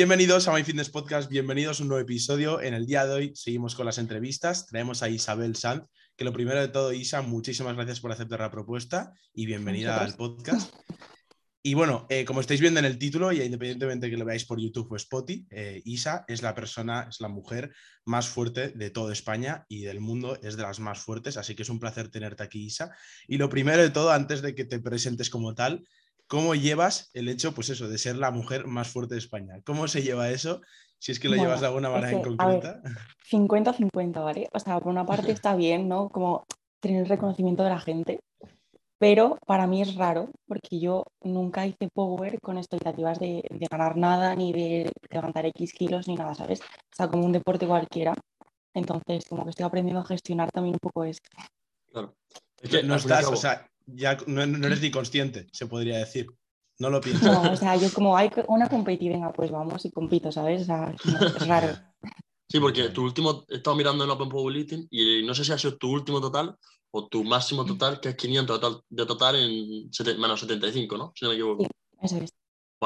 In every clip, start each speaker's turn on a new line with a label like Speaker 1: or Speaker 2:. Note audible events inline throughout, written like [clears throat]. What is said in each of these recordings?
Speaker 1: Bienvenidos a My Fitness Podcast, bienvenidos a un nuevo episodio. En el día de hoy seguimos con las entrevistas. Traemos a Isabel Sanz, que lo primero de todo, Isa, muchísimas gracias por aceptar la propuesta y bienvenida al podcast. Y bueno, eh, como estáis viendo en el título, y independientemente que lo veáis por YouTube o Spotify, eh, Isa es la persona, es la mujer más fuerte de toda España y del mundo, es de las más fuertes, así que es un placer tenerte aquí, Isa. Y lo primero de todo, antes de que te presentes como tal, ¿Cómo llevas el hecho, pues eso, de ser la mujer más fuerte de España? ¿Cómo se lleva eso? Si es que lo llevas de alguna manera en concreta.
Speaker 2: 50-50, ¿vale? O sea, por una parte está bien, ¿no? Como tener el reconocimiento de la gente, pero para mí es raro porque yo nunca hice power con expectativas de, ganar nada, ni de levantar X kilos, ni nada, ¿sabes? O sea, como un deporte cualquiera. Entonces, como que estoy aprendiendo a gestionar también un poco eso.
Speaker 1: Claro. Es que no estás, o sea, ya no, eres ni consciente, se podría decir. No lo pienso.
Speaker 2: No, o sea, yo como hay una competitiva, venga, pues vamos y compito, ¿sabes? O sea, es raro.
Speaker 3: Sí, porque tu último, he estado mirando en Open Powerlifting y no sé si ha sido tu último total o tu máximo total, que es 500 total, de total en menos 75, ¿no? Si no me equivoco.
Speaker 2: Sí, eso es.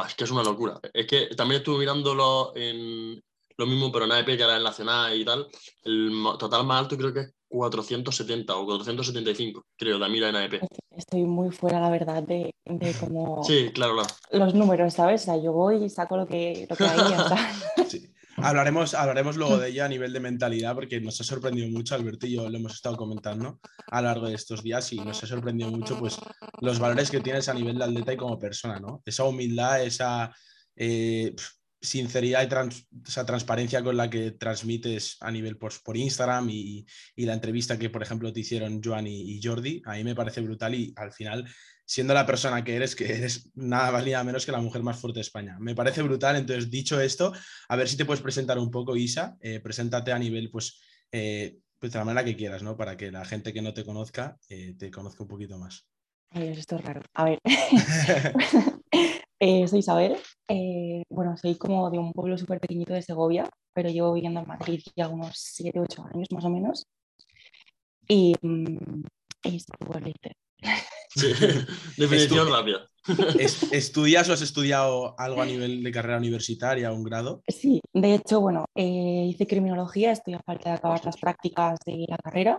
Speaker 3: es que es una locura. Es que también estuve mirándolo en lo mismo, pero en AEP, que era el nacional y tal. El total más alto creo que es 470 o 475, creo, de Mira en AEP.
Speaker 2: Estoy muy fuera, la verdad, de, de como...
Speaker 3: Sí, claro, claro.
Speaker 2: Los números, ¿sabes? O sea, yo voy y saco lo que, lo que hay y [laughs]
Speaker 1: sí. Hablaremos, hablaremos luego de ella a nivel de mentalidad, porque nos ha sorprendido mucho, Alberto y yo lo hemos estado comentando a lo largo de estos días y nos ha sorprendido mucho pues, los valores que tienes a nivel de atleta y como persona, ¿no? Esa humildad, esa... Eh, sinceridad y esa transparencia con la que transmites a nivel por, por Instagram y, y, la entrevista que, por ejemplo, te hicieron Joan y, Jordi, a mí me parece brutal y al final, siendo la persona que eres, que eres nada más ni nada menos que la mujer más fuerte de España. Me parece brutal. Entonces, dicho esto, a ver si te puedes presentar un poco, Isa. Eh, preséntate a nivel, pues, eh, pues, de la manera que quieras, ¿no? Para que la gente que no te conozca eh, te conozca un poquito más.
Speaker 2: Ay, esto es raro. A ver. [laughs] [laughs] Eh, soy Isabel. Eh, bueno, soy como de un pueblo súper pequeñito de Segovia, pero llevo viviendo en Madrid ya unos 7, 8 años más o menos. Y, mm, es
Speaker 3: Sí, [laughs] definición rápida. [laughs]
Speaker 1: ¿Estudias o has estudiado algo a nivel de carrera universitaria, un grado?
Speaker 2: Sí, de hecho, bueno, eh, hice criminología, estoy a falta de acabar las prácticas de la carrera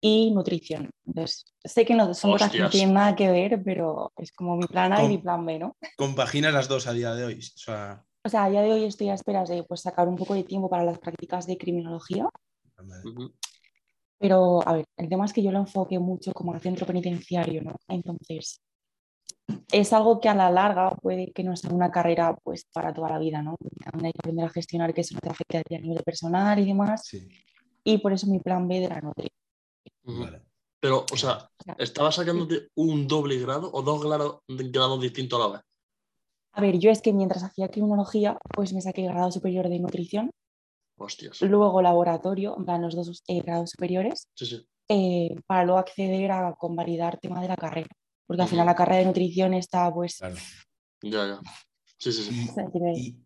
Speaker 2: y nutrición. Entonces, sé que no son cosas que no tienen nada que ver, pero es como mi plan A y mi plan B, ¿no?
Speaker 1: Compaginas las dos a día de hoy. O sea...
Speaker 2: o sea, a día de hoy estoy a esperas de pues, sacar un poco de tiempo para las prácticas de criminología. Pero, a ver, el tema es que yo lo enfoque mucho como al centro penitenciario, ¿no? Entonces, es algo que a la larga puede que no sea una carrera pues para toda la vida, ¿no? hay que aprender a gestionar que eso no te afecte a nivel personal y demás. Y por eso mi plan B de la nutrición.
Speaker 3: Pero, o sea, ¿estabas sacándote un doble grado o dos grados, grados distintos a la vez?
Speaker 2: A ver, yo es que mientras hacía criminología, pues me saqué el grado superior de nutrición.
Speaker 3: Hostias.
Speaker 2: Luego laboratorio, en los dos eh, grados superiores.
Speaker 3: Sí, sí.
Speaker 2: Eh, para luego acceder a convalidar tema de la carrera. Porque al final la carrera de nutrición está, pues.
Speaker 3: Claro. Ya, ya. Sí, sí, sí. [laughs]
Speaker 1: Y,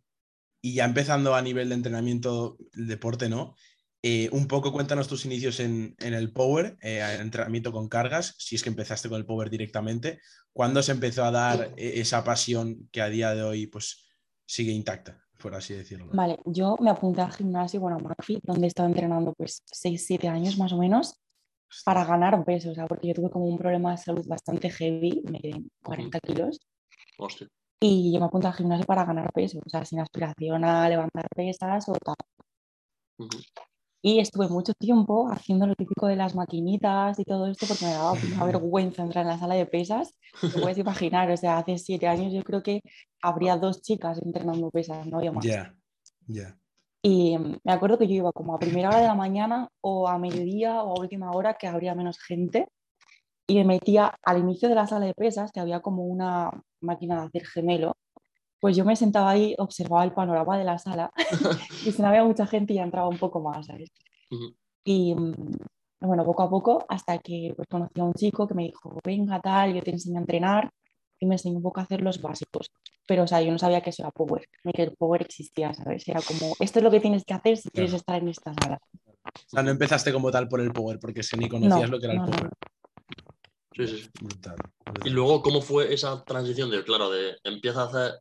Speaker 1: y, ya empezando a nivel de entrenamiento, el deporte, ¿no? Eh, un poco cuéntanos tus inicios en, el Power, eh, entrenamiento con cargas, si es que empezaste con el Power directamente. ¿Cuándo se empezó a dar eh, esa pasión que a día de hoy pues, sigue intacta, por así decirlo?
Speaker 2: Vale, yo me apunté al gimnasio, bueno, a McFit, donde he estado entrenando pues 6-7 años más o menos, para ganar peso, o sea, porque yo tuve como un problema de salud bastante heavy, me quedé 40 kilos.
Speaker 3: Hostia.
Speaker 2: Y yo me apunté al gimnasio para ganar peso, o sea, sin aspiración a levantar pesas o tal. Y estuve mucho tiempo haciendo lo típico de las maquinitas y todo esto porque me daba [laughs] una vergüenza entrar en la sala de pesas. Te puedes imaginar, o sea, hace siete años yo creo que habría dos chicas entrenando pesas, no había más.
Speaker 1: Ya, ya.
Speaker 2: Y me acuerdo que yo iba como a primera hora de la mañana o a mediodía o a última hora que habría menos gente y me metía al inicio de la sala de pesas que había como una máquina de hacer gemelo Pues yo me sentaba ahí, observaba el panorama de la sala [laughs] y si no había mucha gente ya entraba un poco más, ¿sabes? Y mm, bueno, poco a poco, hasta que pues, conocí a un chico que me dijo, venga, tal, yo te enseño a entrenar y me enseñó un poco a hacer los básicos. Pero, o sea, yo no sabía que eso era Power, ni que el Power existía, ¿sabes? Era como, esto es lo que tienes que hacer si quieres estar en esta sala.
Speaker 1: O sea, no empezaste como tal por el power, porque si ni conocías
Speaker 2: No,
Speaker 1: lo que era
Speaker 2: no,
Speaker 1: el
Speaker 2: no,
Speaker 1: power.
Speaker 3: Sí, sí, sí.
Speaker 1: Brutal,
Speaker 3: Y
Speaker 1: brutal.
Speaker 3: luego, ¿cómo fue esa transición de, claro, de empieza a hacer,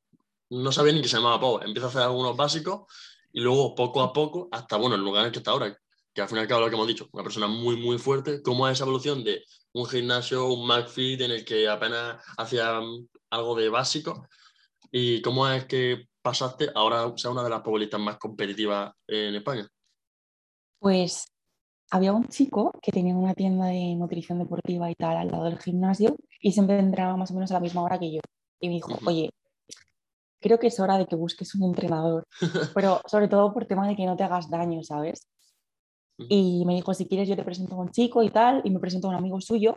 Speaker 3: no sabía ni que se llamaba Power, empieza a hacer algunos básicos y luego poco a poco, hasta, bueno, el lugar en el que está ahora, que al fin y al cabo lo que hemos dicho, una persona muy, muy fuerte, ¿cómo es esa evolución de un gimnasio, un McFit en el que apenas hacía mm, algo de básico y cómo es que pasaste ahora a ser una de las powerlistas más competitivas en España?
Speaker 2: Pues había un chico que tenía una tienda de nutrición deportiva y tal al lado del gimnasio y siempre entraba más o menos a la misma hora que yo. Y me dijo, oye, creo que es hora de que busques un entrenador, [laughs] pero sobre todo por tema de que no te hagas daño, ¿sabes? Y me dijo, si quieres yo te presento a un chico y tal, y me presentó a un amigo suyo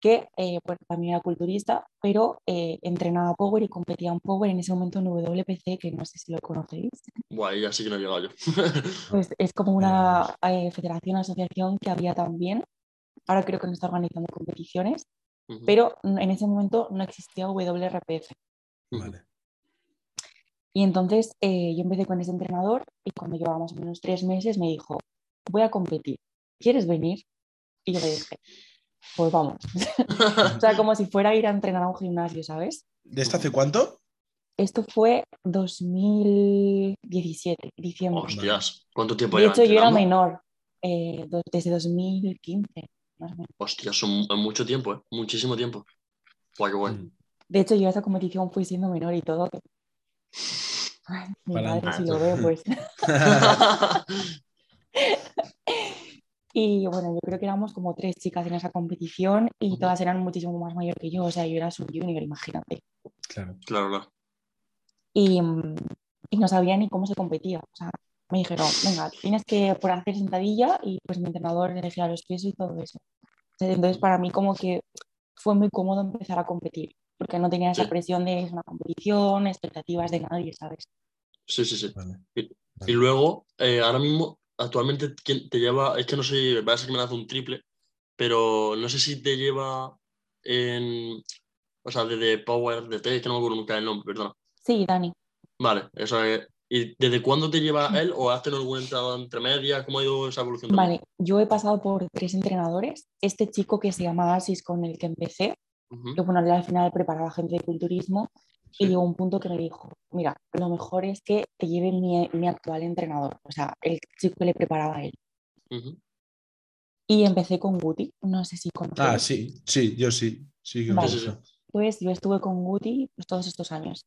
Speaker 2: que eh, bueno, también era culturista, pero eh, entrenaba Power y competía en Power en ese momento en WPC, que no sé si lo conocéis.
Speaker 3: Ahí ya sí que no he llegado yo. [laughs]
Speaker 2: Pues es como una eh, federación, asociación que había también. Ahora creo que no está organizando competiciones,
Speaker 3: Ujú.
Speaker 2: pero n- en ese momento no existía WRPF.
Speaker 1: Vale.
Speaker 2: Y entonces eh, yo empecé con ese entrenador y cuando llevaba más o menos tres meses me dijo, voy a competir, ¿quieres venir? Y yo le dije, pues vamos. [laughs] o sea, como si fuera a ir a entrenar a un gimnasio, ¿sabes?
Speaker 1: ¿De esto hace cuánto?
Speaker 2: Esto fue 2017, diciembre.
Speaker 3: Hostias, ¿cuánto tiempo
Speaker 2: De hecho, yo era menor, eh, desde 2015, más o menos.
Speaker 3: Hostias, son mucho tiempo, ¿eh? Muchísimo tiempo. Guay, qué guay.
Speaker 2: De hecho, yo a esa competición fui siendo menor y todo. Ay, mi madre si lo ve, pues. [laughs] Y bueno, yo creo que éramos como tres chicas en esa competición y todas eran muchísimo más mayor que yo. O sea, yo era sub junior, imagínate.
Speaker 1: claro.
Speaker 3: claro, claro.
Speaker 2: Y, y no sabía ni cómo se competía. O sea, me dijeron, venga, tienes que por hacer sentadilla y pues mi entrenador elegía los pesos y todo eso. Entonces, para mí como que fue muy cómodo empezar a competir, porque no tenía esa
Speaker 3: Sí.
Speaker 2: presión de es una competición, expectativas de nadie, ¿sabes?
Speaker 3: Sí, sí, sí.
Speaker 1: Vale.
Speaker 3: Y luego, eh, ahora mismo, actualmente, ¿quién te lleva? Es que no sé, va a ser que me hace un triple, pero no sé si te lleva en. O sea, desde Power, de T, es que no me acuerdo nunca el nombre, perdona.
Speaker 2: Sí, Dani.
Speaker 3: Vale, eso es. ¿Y desde cuándo te lleva él o has tenido algún entrenador entre medias? ¿Cómo ha ido esa evolución?
Speaker 2: Vale, yo he pasado por tres entrenadores. Este chico que se llama Asis, con el que empecé,
Speaker 3: Ujú,
Speaker 2: que bueno, él al final preparaba gente de culturismo
Speaker 3: sí.
Speaker 2: y llegó un punto que me dijo, mira, lo mejor es que te lleve mi, mi actual entrenador, o sea, el chico que le preparaba a él.
Speaker 3: Ujú.
Speaker 2: Y empecé con Guti, no sé si conocéis.
Speaker 1: Ah, sí, sí, yo sí. Sí, que
Speaker 2: Vale.
Speaker 1: Gusta.
Speaker 2: Pues yo estuve con Guti pues, todos estos años.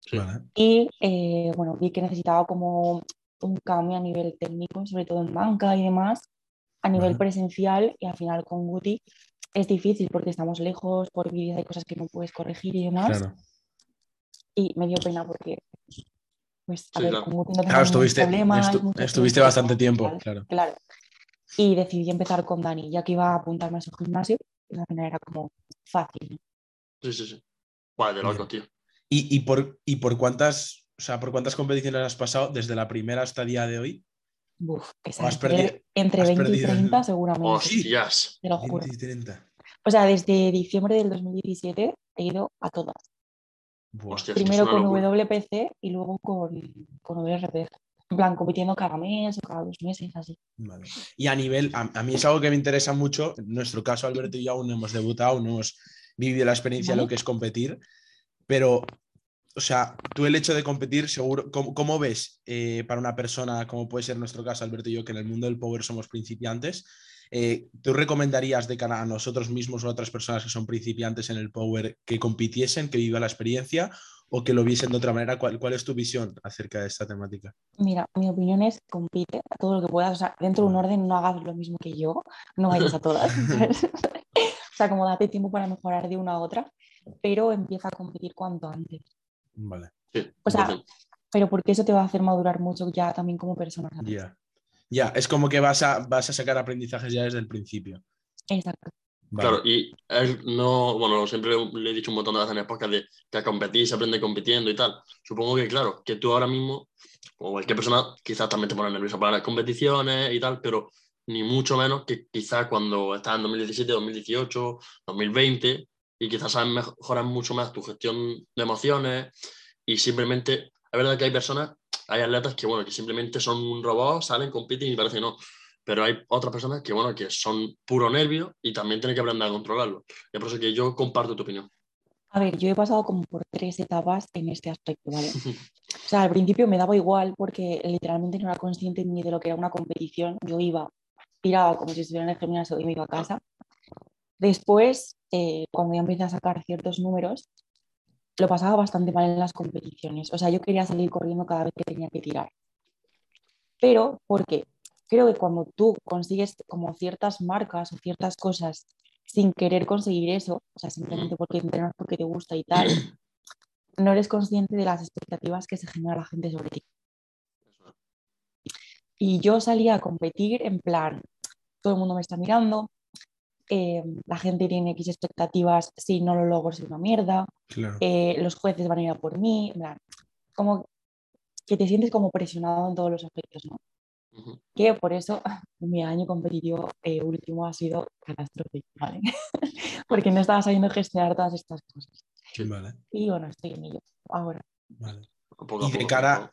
Speaker 3: Sí.
Speaker 1: Vale.
Speaker 2: Y eh, bueno, vi que necesitaba como un cambio a nivel técnico, sobre todo en banca y demás, a nivel
Speaker 1: Vale.
Speaker 2: presencial y al final con Guti es difícil porque estamos lejos, por vídeos hay cosas que no puedes corregir y demás.
Speaker 1: Claro.
Speaker 2: Y me dio pena porque, pues, a
Speaker 3: Sí,
Speaker 2: ver,
Speaker 3: claro.
Speaker 2: tengo ningún
Speaker 1: estuviste,
Speaker 2: problema,
Speaker 1: estu-
Speaker 2: es mucho
Speaker 1: estuviste
Speaker 2: tiempo,
Speaker 1: bastante tiempo,
Speaker 2: Tal,
Speaker 1: claro.
Speaker 2: Claro. Y decidí empezar con Dani, ya que iba a apuntarme a su gimnasio, y al final era como fácil.
Speaker 3: Sí, sí, sí. Guay, de locos, tío.
Speaker 1: ¿Y, y por, ¿Y por cuántas, o sea, por cuántas competiciones has pasado desde la primera hasta el día de hoy?
Speaker 2: Uf, entre, entre
Speaker 1: has
Speaker 2: 20 y
Speaker 1: perdido el-
Speaker 2: 30 seguramente,
Speaker 3: Hostias.
Speaker 2: te lo juro.
Speaker 1: 20 y 30.
Speaker 2: O sea, desde diciembre del 2017 he ido a todas.
Speaker 3: Hostias,
Speaker 2: Primero con
Speaker 3: locura.
Speaker 2: WPC y luego con, con WRPF. En plan, compitiendo cada mes o cada dos meses, así.
Speaker 1: Vale. Y a nivel, a, a mí es algo que me interesa mucho. En nuestro caso, Alberto y yo aún no hemos debutado, no hemos vivido la experiencia de lo que es competir. Pero, o sea, tú el hecho de competir, seguro, ¿cómo, cómo ves eh, para una persona, como puede ser nuestro caso, Alberto y yo, que en el mundo del power somos principiantes? eh, ¿Tú recomendarías de cara a nosotros mismos o a otras personas que son principiantes en el power que compitiesen, que vivan la experiencia o que lo viesen de otra manera? ¿Cuál, cuál es tu visión acerca de esta temática?
Speaker 2: Mira, mi opinión es compite a todo lo que puedas. O sea, dentro de un orden no hagas lo mismo que yo, no vayas a todas. [laughs] [laughs] o sea, como date tiempo para mejorar de una a otra, pero empieza a competir cuanto antes.
Speaker 1: Vale.
Speaker 3: Sí,
Speaker 2: O sea,
Speaker 3: 100%.
Speaker 2: Pero porque eso te va a hacer madurar mucho ya también como persona.
Speaker 1: Ya. Ya, es como que vas a, vas a sacar aprendizajes ya desde el principio.
Speaker 2: Exacto.
Speaker 3: Claro, y él no, bueno, siempre le he dicho un montón de veces en el podcast de que a competir se aprende compitiendo y tal. Supongo que, claro, que tú ahora mismo, o cualquier persona, quizás también te pones nervioso para las competiciones y tal, pero ni mucho menos que quizás cuando estás en 2017, 2018, 2020, y quizás sabes mejorar mucho más tu gestión de emociones y simplemente, es verdad que hay personas, hay atletas que, bueno, que simplemente son un robot, salen, compiten y parece que no pero hay otras personas que, bueno, que son puro nervio y también tienen que aprender a controlarlo. Y por eso que yo comparto tu opinión.
Speaker 2: A ver, yo he pasado como por tres etapas en este aspecto, ¿vale? [laughs] o sea, al principio me daba igual porque literalmente no era consciente ni de lo que era una competición. Yo iba, tiraba como si estuviera en el gimnasio y me iba a casa. Después, eh, cuando ya empecé a sacar ciertos números, lo pasaba bastante mal en las competiciones. O sea, yo quería salir corriendo cada vez que tenía que tirar. Pero, ¿por qué? creo que cuando tú consigues como ciertas marcas o ciertas cosas sin querer conseguir eso, o sea, simplemente porque entrenas porque te gusta y tal, [clears throat] no eres consciente de las expectativas que se genera la gente sobre ti. Y yo salía a competir en plan, todo el mundo me está mirando, eh, la gente tiene X expectativas, si no lo logro es una mierda, eh, los jueces van a ir a por mí, como que te sientes como presionado en todos los aspectos, ¿no? Que por eso [laughs] mi año competitivo eh, último ha sido catastrófico, ¿vale? [laughs] Porque no estaba sabiendo gestionar todas estas cosas. Y bueno, estoy en ello ahora.
Speaker 1: y de cara,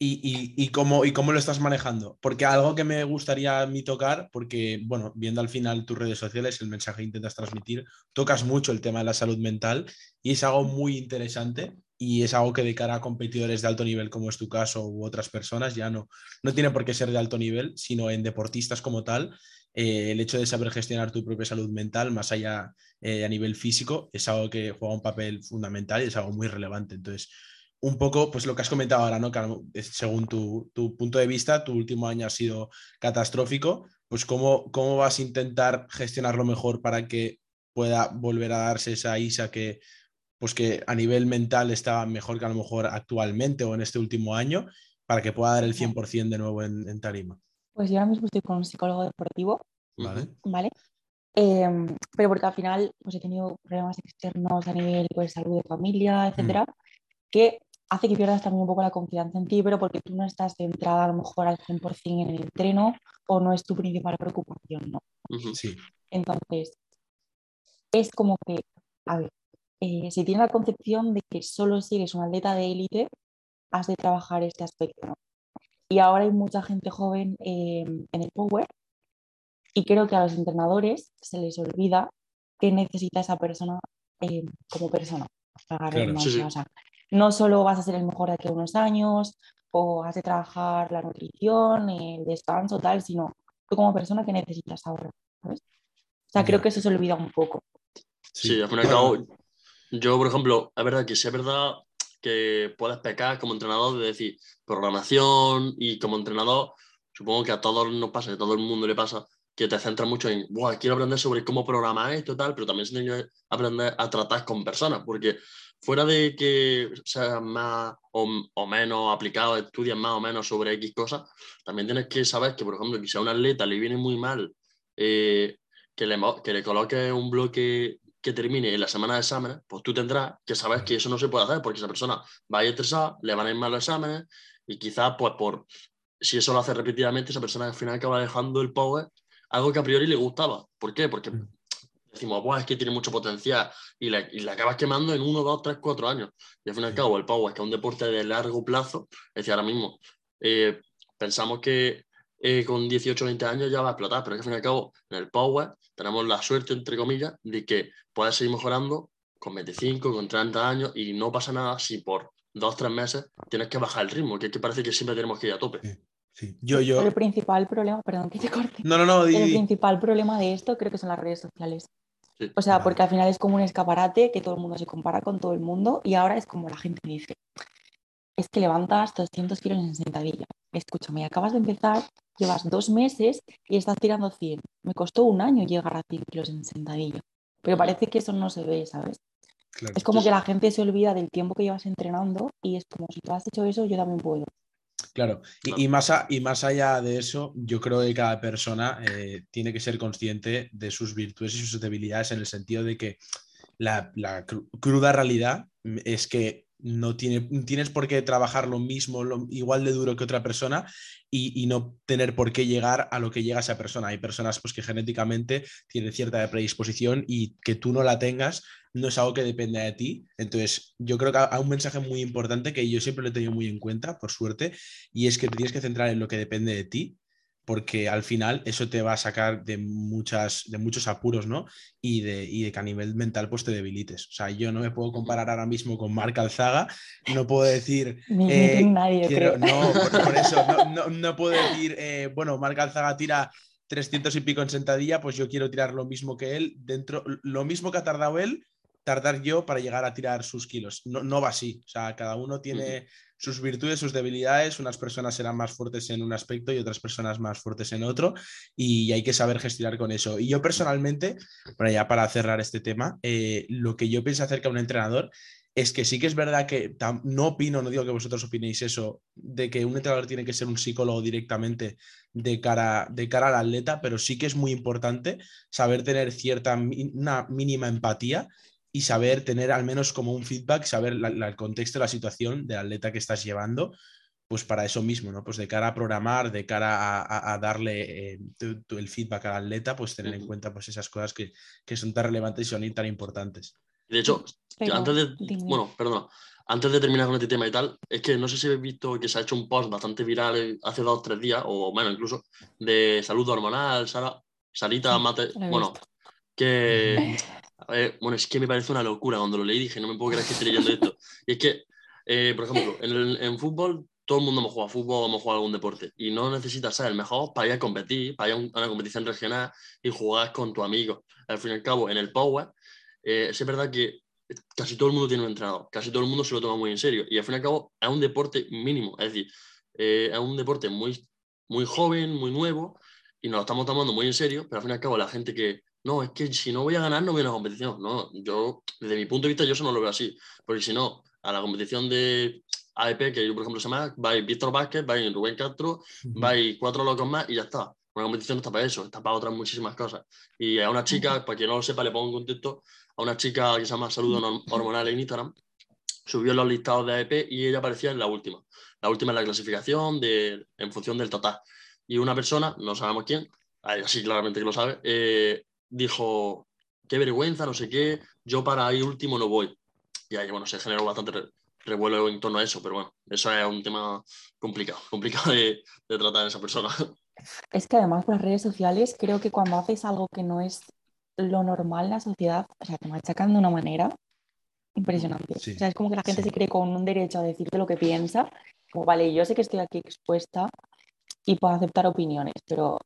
Speaker 1: y, cómo, ¿Y cómo lo estás manejando? Porque algo que me gustaría a mí tocar, porque, bueno, viendo al final tus redes sociales, el mensaje que intentas transmitir, tocas mucho el tema de la salud mental y es algo muy interesante y es algo que de cara a competidores de alto nivel, como es tu caso, u otras personas, ya no, no tiene por qué ser de alto nivel, sino en deportistas como tal. Eh, el hecho de saber gestionar tu propia salud mental, más allá eh, a nivel físico, es algo que juega un papel fundamental y es algo muy relevante. Entonces, un poco, pues lo que has comentado ahora, ¿no? Que según tu, tu, punto de vista, tu último año ha sido catastrófico, pues cómo, cómo vas a intentar gestionarlo mejor para que pueda volver a darse esa ISA que pues que a nivel mental está mejor que a lo mejor actualmente o en este último año para que pueda dar el 100% de nuevo en, tarima?
Speaker 2: Pues yo ahora mismo estoy con un psicólogo deportivo,
Speaker 1: ¿vale?
Speaker 2: ¿vale? Em, pero porque al final pues he tenido problemas externos a nivel pues, salud de familia, mm. etcétera, que hace que pierdas también un poco la confianza en ti, pero porque tú no estás centrada a lo mejor al 100% en el entreno o no es tu principal preocupación, ¿no?
Speaker 1: Sí.
Speaker 2: Entonces, es como que, a ver, eh, si tienes la concepción de que solo si eres un atleta de élite, has de trabajar este aspecto. Y ahora hay mucha gente joven em, en el Power y creo que a los entrenadores se les olvida que necesita esa persona em, como persona. No solo vas a ser el mejor de aquí a unos años o has de trabajar la nutrición, el descanso, tal, sino tú como persona que necesitas ahora. O sea, creo que eso se olvida un poco.
Speaker 3: Sí, al fin y al cabo, yo, por ejemplo, es verdad que sí es verdad que puedes pecar como entrenador de decir programación y como entrenador, supongo que a todos nos pasa, a todo el mundo le pasa, que te centras mucho en, quiero aprender sobre cómo programar esto y tal, pero también se tiene que aprender a tratar con personas, porque fuera de que seas más o, menos aplicado, estudias más o menos sobre X cosas, también tienes que saber que, por ejemplo, si a un atleta le viene muy mal eh, que, le, que le coloque un bloque que termine en la semana de exámenes, pues tú tendrás que saber que eso no se puede hacer porque esa persona va a ir estresada, le van a ir mal los exámenes y quizás, pues, por si eso lo hace repetidamente, esa persona al final acaba dejando el power algo que a priori le gustaba. ¿Por qué? Porque mm. Decimos, pues es que tiene mucho potencial y le, y acabas quemando en uno, dos, tres, cuatro años. Y al fin y al cabo, el power, que es un deporte de largo plazo, es decir, ahora mismo eh, pensamos que eh, con 18 o 20 años ya va a explotar, pero es que al fin y al cabo, en el Power tenemos la suerte, entre comillas, de que puedes seguir mejorando con 25, con 30 años y no pasa nada si por dos, tres meses tienes que bajar el ritmo, que es que parece que siempre tenemos que ir a tope.
Speaker 1: Sí. Yo, yo...
Speaker 2: El principal problema, perdón que te corte.
Speaker 1: No, no, no.
Speaker 2: El principal problema de esto creo que son las redes sociales. O sea, porque al final es como un escaparate que todo el mundo se compara con todo el mundo y ahora es como la gente dice, es que levantas 200 kilos en sentadilla. Escúchame, acabas de empezar llevas dos meses y estás tirando 100. Me costó un año llegar a 100 kilos en sentadillo, pero parece que eso no se ve, ¿sabes? Es como que la gente se olvida del tiempo que llevas entrenando y es como si tú has hecho eso, yo también puedo.
Speaker 1: Claro, y, y más, y más allá de eso, yo creo que cada persona eh, tiene que ser consciente de sus virtudes y sus debilidades en el sentido de que la, la cruda realidad es que no tiene, tienes por qué trabajar lo mismo, igual de duro que otra persona y, no tener por qué llegar a lo que llega esa persona. Hay personas pues, que genéticamente tienen cierta predisposición y que tú no la tengas no es algo que dependa de ti. Entonces, yo creo que hay un mensaje muy importante que yo siempre lo he tenido muy en cuenta, por suerte, y es que te tienes que centrar en lo que depende de ti porque al final eso te va a sacar de, muchas, de muchos apuros, ¿no? Y de, de, que a nivel mental pues te debilites. O sea, yo no me puedo comparar ahora mismo con Marc Alzaga, no puedo decir...
Speaker 2: Eh, nadie,
Speaker 1: No, [laughs] por, eso, no, puedo decir, eh, bueno, Marc Alzaga tira 300 y pico en sentadilla, pues yo quiero tirar lo mismo que él, dentro, lo mismo que ha tardado él, tardar yo para llegar a tirar sus kilos. No, no va así. O sea, cada uno tiene sus virtudes, sus debilidades. Unas personas serán más fuertes en un aspecto y otras personas más fuertes en otro. Y hay que saber gestionar con eso. Y yo personalmente, para ya para cerrar este tema, eh, lo que yo pienso acerca de un entrenador es que sí que es verdad que no opino, no digo que vosotros opinéis eso, de que un entrenador tiene que ser un psicólogo directamente de cara, de cara al atleta, pero sí que es muy importante saber tener cierta, una mínima empatía y saber tener al menos como un feedback, saber el contexto de la situación del atleta que estás llevando, pues para eso mismo, ¿no? Pues de cara a programar, de cara a, darle eh, el feedback al atleta, pues tener en cuenta pues esas cosas que, son tan relevantes y son tan importantes.
Speaker 3: De hecho, antes de, bueno, perdona, antes de terminar con este tema y tal, es que no sé si habéis visto que se ha hecho un post bastante viral hace dos o tres días, o menos incluso, de salud hormonal, Sara, Sarita Mate, bueno, que [laughs] bueno, es que me parece una locura. Cuando lo leí dije, no me puedo creer que esté leyendo esto. Y es que, eh, por ejemplo, en, en, fútbol, todo el mundo hemos jugado fútbol o hemos jugado algún deporte. Y no necesitas ser el mejor para ir a competir, para ir a, una competición regional y jugar con tu amigo. Al fin y al cabo, en el Power, eh, es verdad que casi todo el mundo tiene un entrenador, casi todo el mundo se lo toma muy en serio. Y al fin y al cabo, es un deporte mínimo. Es decir, eh, es un deporte muy, muy joven, muy nuevo, y nos lo estamos tomando muy en serio, pero al fin y al cabo, la gente que no, es que si no voy a ganar no voy a la competición. No, yo, desde mi punto de vista, yo eso no lo veo así. Porque si no, a la competición de AEP, que yo, por ejemplo, se llama, va Víctor Vázquez, va Rubén Castro, va cuatro locos más y ya está. Una competición no está para eso, está para otras muchísimas cosas. Y a una chica, para quien no lo sepa, le pongo en contexto, a una chica que se llama Saludo Hormonal en Instagram, subió los listados de AEP y ella aparecía en la última. La última en la clasificación de, en función del total. Y una persona, no sabemos quién, así claramente que lo sabe, eh, dijo, qué vergüenza, no sé qué, yo para ir último no voy. Y ahí, bueno, se generó bastante revuelo en torno a eso, pero bueno, eso es un tema complicado, [laughs] complicado de, tratar a esa persona.
Speaker 2: Es que además por las redes sociales creo que cuando haces algo que no es lo normal en la sociedad, o sea, te machacan de una manera impresionante. O sea, es como que la gente se cree con un derecho a decirte lo que piensa, como, vale, yo sé que estoy aquí expuesta y puedo aceptar opiniones, pero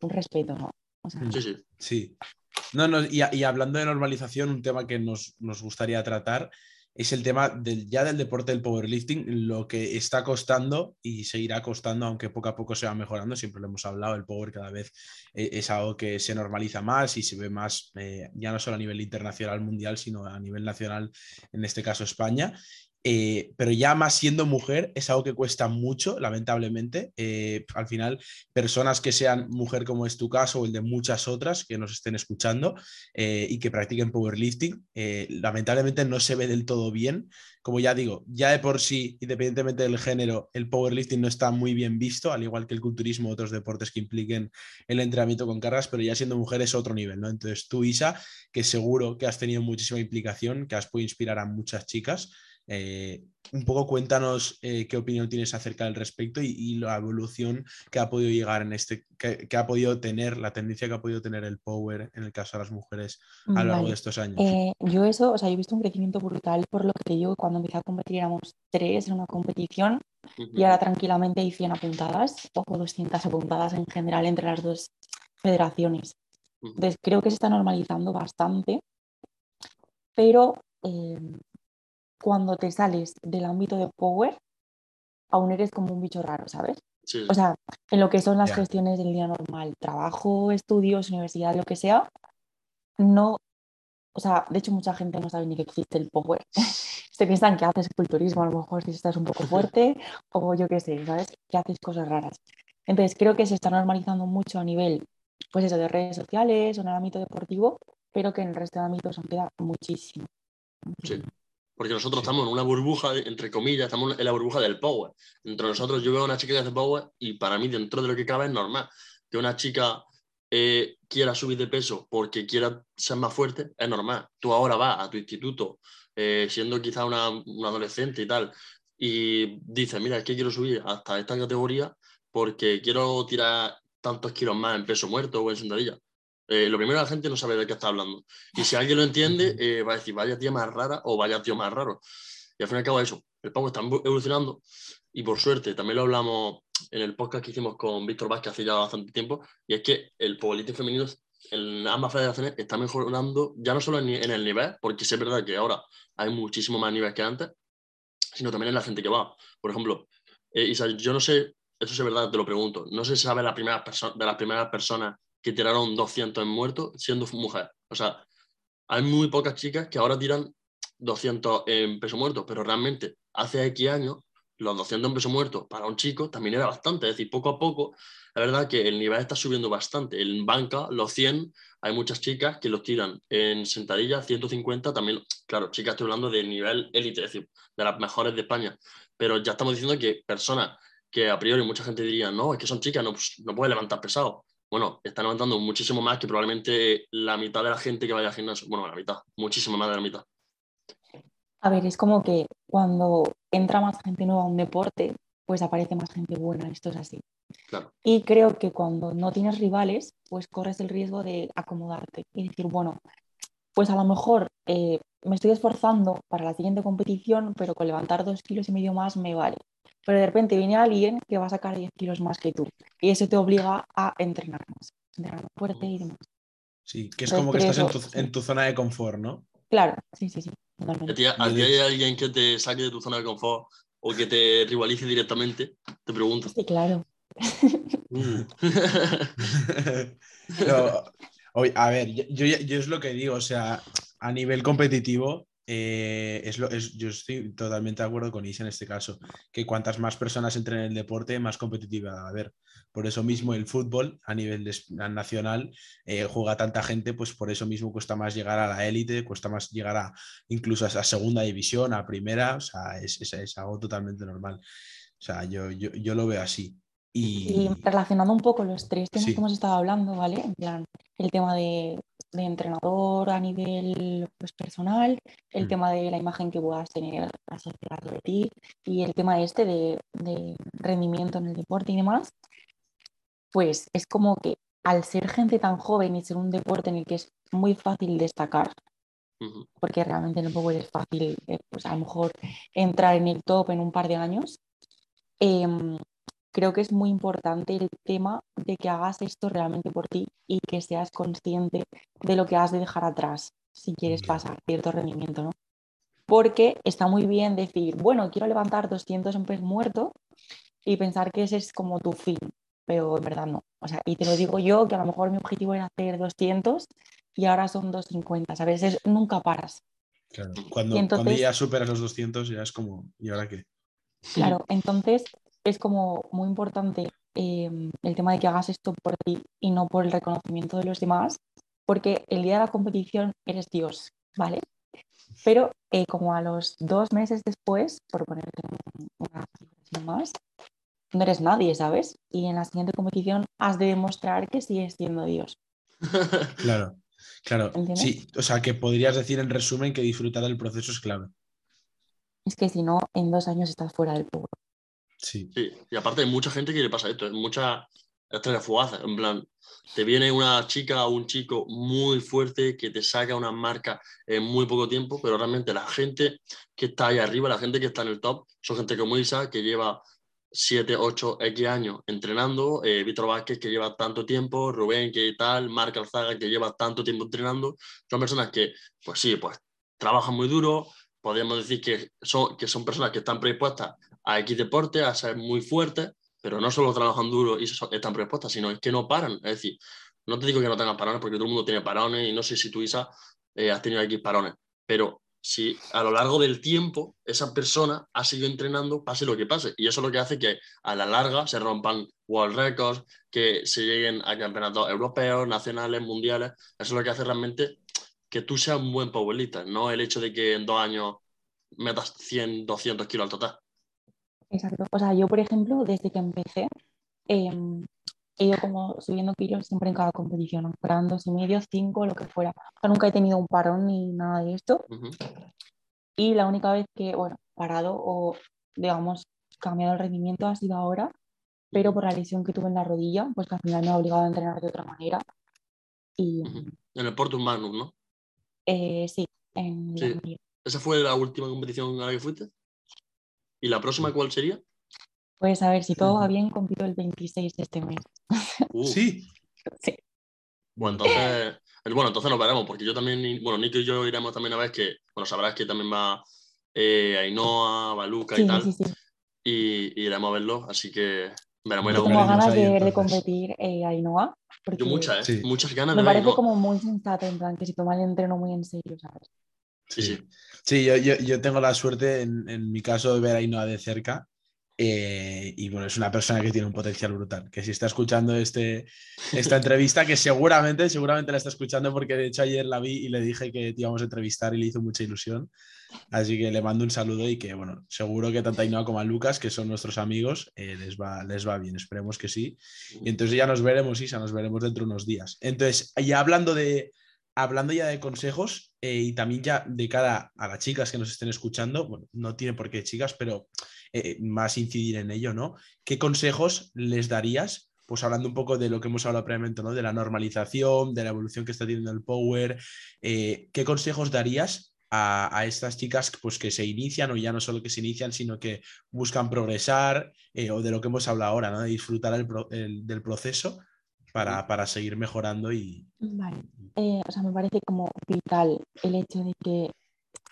Speaker 2: un respeto, ¿no?
Speaker 3: Sí, sí.
Speaker 1: Sí. No, no, y, hablando de normalización, un tema que nos, gustaría tratar es el tema del, ya del deporte del powerlifting, lo que está costando y seguirá costando, aunque poco a poco se va mejorando, siempre lo hemos hablado, el power cada vez eh, es, algo que se normaliza más y se ve más, eh, ya no solo a nivel internacional, mundial, sino a nivel nacional, en este caso España. Eh, pero ya más siendo mujer es algo que cuesta mucho, lamentablemente. Eh, al final, personas que sean mujer como es tu caso o el de muchas otras que nos estén escuchando eh, y que practiquen powerlifting, lamentablemente no se ve del todo bien. Como ya digo, ya de por sí, independientemente del género, el powerlifting no está muy bien visto, al igual que el culturismo, otros deportes que impliquen el entrenamiento con cargas, pero ya siendo mujer es otro nivel, ¿no? Entonces tú, Isa, que seguro que has tenido muchísima implicación, que has podido inspirar a muchas chicas, eh, un poco cuéntanos eh, qué opinión tienes acerca del respecto y, la evolución que ha podido llegar en este, que, ha podido tener, la tendencia que ha podido tener el power en el caso de las mujeres a lo largo de estos años.
Speaker 2: Eh, yo eso, o sea, yo he visto un crecimiento brutal por lo que te digo, cuando empecé a competir éramos tres en una competición y ahora tranquilamente hay 100 apuntadas o 200 apuntadas en general entre las dos federaciones. Entonces creo que se está normalizando bastante, pero cuando te sales del ámbito de power, aún eres como un bicho raro, ¿sabes? O sea, en lo que son las gestiones del día normal, trabajo, estudios, universidad, lo que sea, no, o sea, de hecho mucha gente no sabe ni que existe el power. [laughs] se piensan que haces culturismo, a lo mejor si estás un poco [laughs] fuerte, o yo qué sé, ¿sabes? Que haces cosas raras. Entonces creo que se está normalizando mucho a nivel, pues eso, de redes sociales o en el ámbito deportivo, pero que en el resto de ámbitos aún queda muchísimo.
Speaker 3: Sí. Porque nosotros estamos en una burbuja, entre comillas, estamos en la burbuja del power. Entre nosotros yo veo a una chica que hace power y para mí dentro de lo que cabe es normal que una chica eh, quiera subir de peso porque quiera ser más fuerte, es normal. Tú ahora vas a tu instituto eh, siendo quizá una, una, adolescente y tal y dices, mira, es que quiero subir hasta esta categoría porque quiero tirar tantos kilos más en peso muerto o en sentadilla. Eh, lo primero, la gente no sabe de qué está hablando. Y si alguien lo entiende, eh, va a decir, vaya tía más rara o vaya tío más raro. Y al fin y al cabo, eso, el pago está evolucionando y por suerte, también lo hablamos en el podcast que hicimos con Víctor Vázquez hace ya bastante tiempo, y es que el powerlifting femenino en ambas federaciones está mejorando ya no solo en, el nivel, porque es verdad que ahora hay muchísimo más nivel que antes, sino también en la gente que va. Por ejemplo, eh, Isa, yo no sé, eso es verdad, te lo pregunto, no sé si sabes la primera de las primeras personas que tiraron 200 en muertos siendo mujer. O sea, hay muy pocas chicas que ahora tiran 200 en peso muerto, pero realmente hace X años los 200 en peso muerto para un chico también era bastante. Es decir, poco a poco, la verdad que el nivel está subiendo bastante. En banca, los 100, hay muchas chicas que los tiran en sentadilla, 150 también, claro, chicas estoy hablando de nivel élite, es decir, de las mejores de España. Pero ya estamos diciendo que personas que a priori mucha gente diría, no, es que son chicas, no, pues, no pueden levantar pesado bueno, están levantando muchísimo más que probablemente la mitad de la gente que vaya al gimnasio. Bueno, la mitad, muchísimo más de la mitad.
Speaker 2: A ver, es como que cuando entra más gente nueva a un deporte, pues aparece más gente buena, esto es así.
Speaker 3: Claro.
Speaker 2: Y creo que cuando no tienes rivales, pues corres el riesgo de acomodarte y decir, bueno, pues a lo mejor eh, me estoy esforzando para la siguiente competición, pero con levantar dos kilos y medio más me vale pero de repente viene alguien que va a sacar 10 kilos más que tú y eso te obliga a entrenar más, entrenar más fuerte y demás.
Speaker 1: Sí, que es como que estás en tu, zona de confort, ¿no?
Speaker 2: Claro, sí, sí, sí.
Speaker 3: ¿A ti, hay alguien que te saque de tu zona de confort o que te rivalice directamente? Te pregunto.
Speaker 2: Sí, claro. [laughs] [laughs]
Speaker 1: Uh. a ver, yo, yo, es lo que digo, o sea, a nivel competitivo, eh, es lo, es, yo estoy totalmente de acuerdo con Isa en este caso, que cuantas más personas entren en el deporte, más competitiva va a haber. Por eso mismo el fútbol a nivel nacional eh, juega tanta gente, pues por eso mismo cuesta más llegar a la élite, cuesta más llegar a incluso a, segunda división, a primera, o sea, es, es, algo totalmente normal. O sea, yo, yo, yo lo veo así. Y...
Speaker 2: relacionando un poco los tres temas que hemos estado hablando, ¿vale? En plan, el tema de de entrenador a nivel pues, personal, el mm. tema de la imagen que puedas tener asociado de ti y el tema este de, de, rendimiento en el deporte y demás, pues es como que al ser gente tan joven y ser un deporte en el que es muy fácil destacar, porque realmente no puede es fácil, eh, pues a lo mejor entrar en el top en un par de años, em, creo que es muy importante el tema de que hagas esto realmente por ti y que seas consciente de lo que has de dejar atrás si quieres pasar cierto rendimiento, ¿no? Porque está muy bien decir, bueno, quiero levantar 200 en pez muerto y pensar que ese es como tu fin, pero en verdad no. O sea, y te lo digo yo, que a lo mejor mi objetivo era hacer 200 y ahora son 250, ¿sabes? Es, nunca paras.
Speaker 1: Claro, cuando, cuando ya superas los 200 ya es como, ¿y ahora qué?
Speaker 2: Claro, entonces es como muy importante em, el tema de que hagas esto por ti y no por el reconocimiento de los demás, porque el día de la competición eres Dios, ¿vale? Pero eh, como a los dos meses después, por ponerte una más, no eres nadie, ¿sabes? Y en la siguiente competición has de demostrar que sigues siendo Dios. [laughs]
Speaker 1: claro, claro. Sí, o sea, que podrías decir en resumen que disfrutar del proceso es clave.
Speaker 2: Es que si no, en dos años estás fuera del pueblo.
Speaker 3: Sí. Y aparte hay mucha gente que le pasa esto, es mucha estrella fugaz, en plan, te viene una chica o un chico muy fuerte que te saca una marca en muy poco tiempo, pero realmente la gente que está ahí arriba, la gente que está en el top, son gente como Isa, que lleva 7, 8, X años entrenando, eh, Víctor Vázquez que lleva tanto tiempo, Rubén que tal, Marc Alzaga que lleva tanto tiempo entrenando, son personas que, pues sí, pues trabajan muy duro, podríamos decir que son, que son personas que están predispuestas a X deporte, a ser muy fuertes, pero no solo trabajan duro y están predispuestas, sino es que no paran. Es decir, no te digo que no tengan parones, porque todo el mundo tiene parones y no sé si tú, Isa, eh, has tenido X parones, pero si a lo largo del tiempo esa persona ha seguido entrenando, pase lo que pase. Y eso es lo que hace que a la larga se rompan world records, que se lleguen a campeonatos europeos, nacionales, mundiales. Eso es lo que hace realmente que tú seas un buen powerlifter, no el hecho de que en dos años metas 100, 200 kilos al total.
Speaker 2: Exacto. O sea, yo, por ejemplo, desde que empecé, eh, he ido como subiendo kilos siempre en cada competición, ¿no? dos y medio, cinco, lo que fuera. O sea, nunca he tenido un parón ni nada de esto.
Speaker 3: Ujú.
Speaker 2: Y la única vez que, bueno, parado o, digamos, cambiado el rendimiento ha sido ahora, pero por la lesión que tuve en la rodilla, pues que al final me ha obligado a entrenar de otra manera. Y.
Speaker 3: En el Portus Magnus, ¿no?
Speaker 2: eh, sí, en la
Speaker 3: Sí.
Speaker 2: Almería.
Speaker 3: ¿Esa fue la última competición a la que fuiste? ¿Y la próxima cuál sería?
Speaker 2: Pues a ver, si todo va
Speaker 1: Ujú.
Speaker 2: bien, compito el 26 de este mes.
Speaker 3: Uh,
Speaker 1: Sí,
Speaker 2: Sí.
Speaker 3: Bueno, entonces, eh, bueno, entonces nos veremos, porque yo también, bueno, Nico y yo iremos también a ver que, bueno, sabrás que también va eh, Ainhoa, Baluca y tal,
Speaker 2: sí, sí.
Speaker 3: y, y iremos a verlo, así que veremos.
Speaker 2: Yo tengo ganas de ver competir eh, a Ainhoa,
Speaker 3: Yo muchas, ¿eh?
Speaker 1: Sí.
Speaker 3: Muchas ganas
Speaker 2: me
Speaker 3: de ver
Speaker 2: parece
Speaker 3: Ainhoa.
Speaker 2: como muy sensato, en plan, que se toma el entreno muy en serio, ¿sabes?
Speaker 3: Sí, sí.
Speaker 1: Sí, yo, yo- yo tengo la suerte, en, en mi caso, de ver a Ainhoa de cerca. eh, y bueno, es una persona que tiene un potencial brutal. Que si está escuchando este, esta [laughs] entrevista, que seguramente, seguramente la está escuchando, porque de hecho ayer la vi y le dije que te íbamos a entrevistar y le hizo mucha ilusión. Así que le mando un saludo y que, bueno, seguro que tanto a Ainhoa como a Lucas, que son nuestros amigos, eh, les, va, les va bien. Esperemos que sí. Y entonces ya nos veremos, Isa, nos veremos dentro de unos días. Entonces, ya hablando de, hablando ya de consejos eh, y también ya de cara a las chicas que nos estén escuchando, bueno, no tiene por qué chicas, pero eh, más incidir en ello, ¿no? ¿Qué consejos les darías? Pues hablando un poco de lo que hemos hablado previamente, ¿no? De la normalización, de la evolución que está teniendo el Power, eh, ¿qué consejos darías a, a estas chicas pues, que se inician o ya no solo que se inician, sino que buscan progresar o de lo que hemos hablado ahora, ¿no? De disfrutar del proceso para, para seguir mejorando y...
Speaker 2: Vale. Eh, o sea, me parece como vital el hecho de que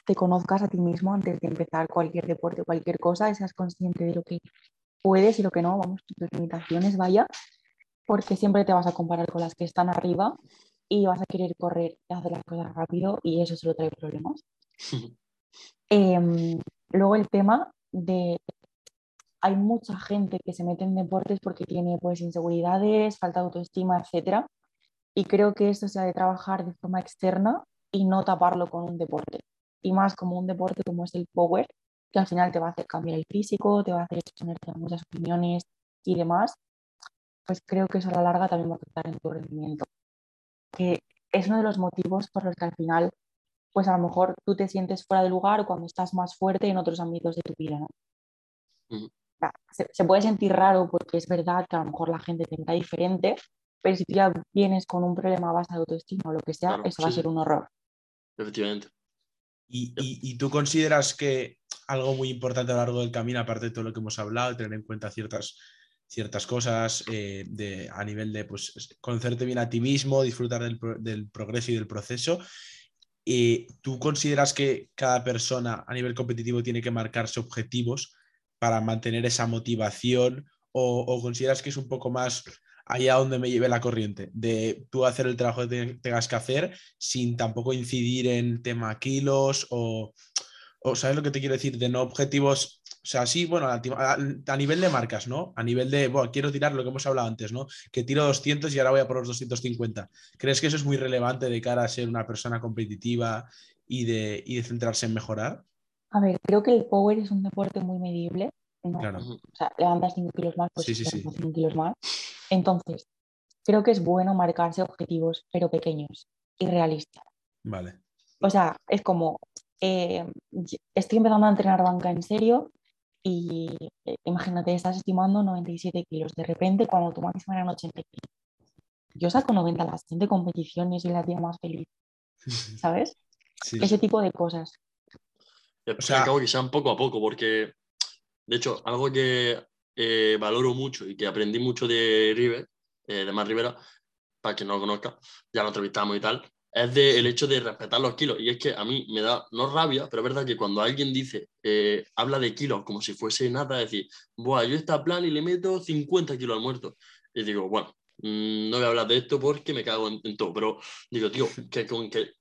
Speaker 2: te conozcas a ti mismo antes de empezar cualquier deporte, cualquier cosa, y seas consciente de lo que puedes y lo que no, vamos, tus limitaciones, vaya, porque siempre te vas a comparar con las que están arriba y vas a querer correr y hacer las cosas rápido y eso solo trae problemas. [laughs] Em, luego el tema de hay mucha gente que se mete en deportes porque tiene pues inseguridades, falta de autoestima, etcétera, y creo que esto se ha de trabajar de forma externa y no taparlo con un deporte. Y más como un deporte como es el power, que al final te va a hacer cambiar el físico, te va a hacer exponerte a muchas opiniones y demás, pues creo que eso a la larga también va a afectar en tu rendimiento. Que es uno de los motivos por los que al final, pues a lo mejor tú te sientes fuera de lugar cuando estás más fuerte en otros ámbitos de tu vida, ¿no? O sea, se, se puede sentir raro porque es verdad que a lo mejor la gente te mira diferente, pero si tú ya vienes con un problema base de autoestima o lo que sea,
Speaker 3: Claro,
Speaker 2: eso va a ser un horror.
Speaker 3: Efectivamente.
Speaker 1: Y, y- y tú consideras que algo muy importante a lo largo del camino, aparte de todo lo que hemos hablado, tener en cuenta ciertas, ciertas cosas eh, de, a nivel de pues, conocerte bien a ti mismo, disfrutar del, pro- del progreso y del proceso, eh, ¿tú consideras que cada persona a nivel competitivo tiene que marcarse objetivos para mantener esa motivación o, consideras que es un poco más allá donde me lleve la corriente, de tú hacer el trabajo que te- tengas que hacer sin tampoco incidir en tema kilos o, o ¿sabes lo que te quiero decir? De no objetivos, o sea, sí, bueno, a- a nivel de marcas, ¿no? A nivel de, bueno, quiero tirar lo que hemos hablado antes, ¿no? Que tiro 200 y ahora voy a por los 250. ¿Crees que eso es muy relevante de cara a ser una persona competitiva y de, y de centrarse en mejorar?
Speaker 2: A ver, creo que el power es un deporte muy medible. ¿no?
Speaker 1: Claro.
Speaker 2: O sea, levantas 5 kilos más, pues
Speaker 1: Sí, sí, sí.
Speaker 2: levantas 5 kilos más. Entonces, creo que es bueno marcarse objetivos, pero pequeños y realistas.
Speaker 1: Vale.
Speaker 2: O sea, es como, eh, estoy empezando a entrenar banca en serio y eh, imagínate, estás estimando 97 kilos. De repente, cuando tu máximo eran 80 kilos. Yo saco 90 a las siguiente competiciones y la tía más feliz, [laughs] ¿sabes?
Speaker 1: Sí.
Speaker 2: Ese tipo de cosas.
Speaker 3: Y al
Speaker 1: O sea-
Speaker 3: cabo que sean poco a poco, porque de hecho, algo que eh, valoro mucho y que aprendí mucho de River, eh, de Mar Rivera, para quien no lo conozca, ya lo entrevistamos y tal, es de, el hecho de respetar los kilos. Y es que a mí me da, no rabia, pero es verdad que cuando alguien dice, eh, habla de kilos como si fuese nada, es decir, Buah, yo está plan y le meto 50 kilos al muerto. Y digo, bueno, mm, no voy a hablar de esto porque me cago en, en todo, pero digo, tío, que con que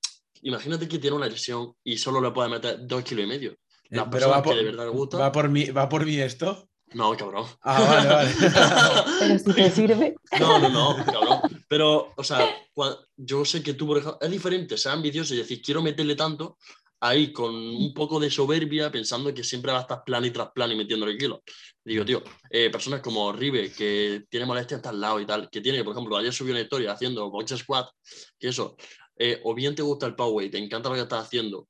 Speaker 3: imagínate que tiene una lesión y solo le puede meter dos kilos y medio.
Speaker 1: Eh,
Speaker 3: Las
Speaker 1: pero va por,
Speaker 3: que de verdad le gusta.
Speaker 1: va por mí, ¿va por mí esto?
Speaker 3: No, cabrón.
Speaker 1: Ah, vale, vale. [laughs]
Speaker 2: Pero si te sirve,
Speaker 3: No, no, no, cabrón. Pero, o sea, yo sé que tú, por ejemplo, es diferente ser ambicioso y decir, quiero meterle tanto, ahí con un poco de soberbia, pensando que siempre va a estar plan y tras plan y metiéndole kilos. Digo, tío, eh, personas como Ribe, que tiene molestias hasta al lado y tal, que tiene, por ejemplo, ayer subió una historia haciendo box squat, que eso, eh, o bien te gusta el power y te encanta lo que estás haciendo,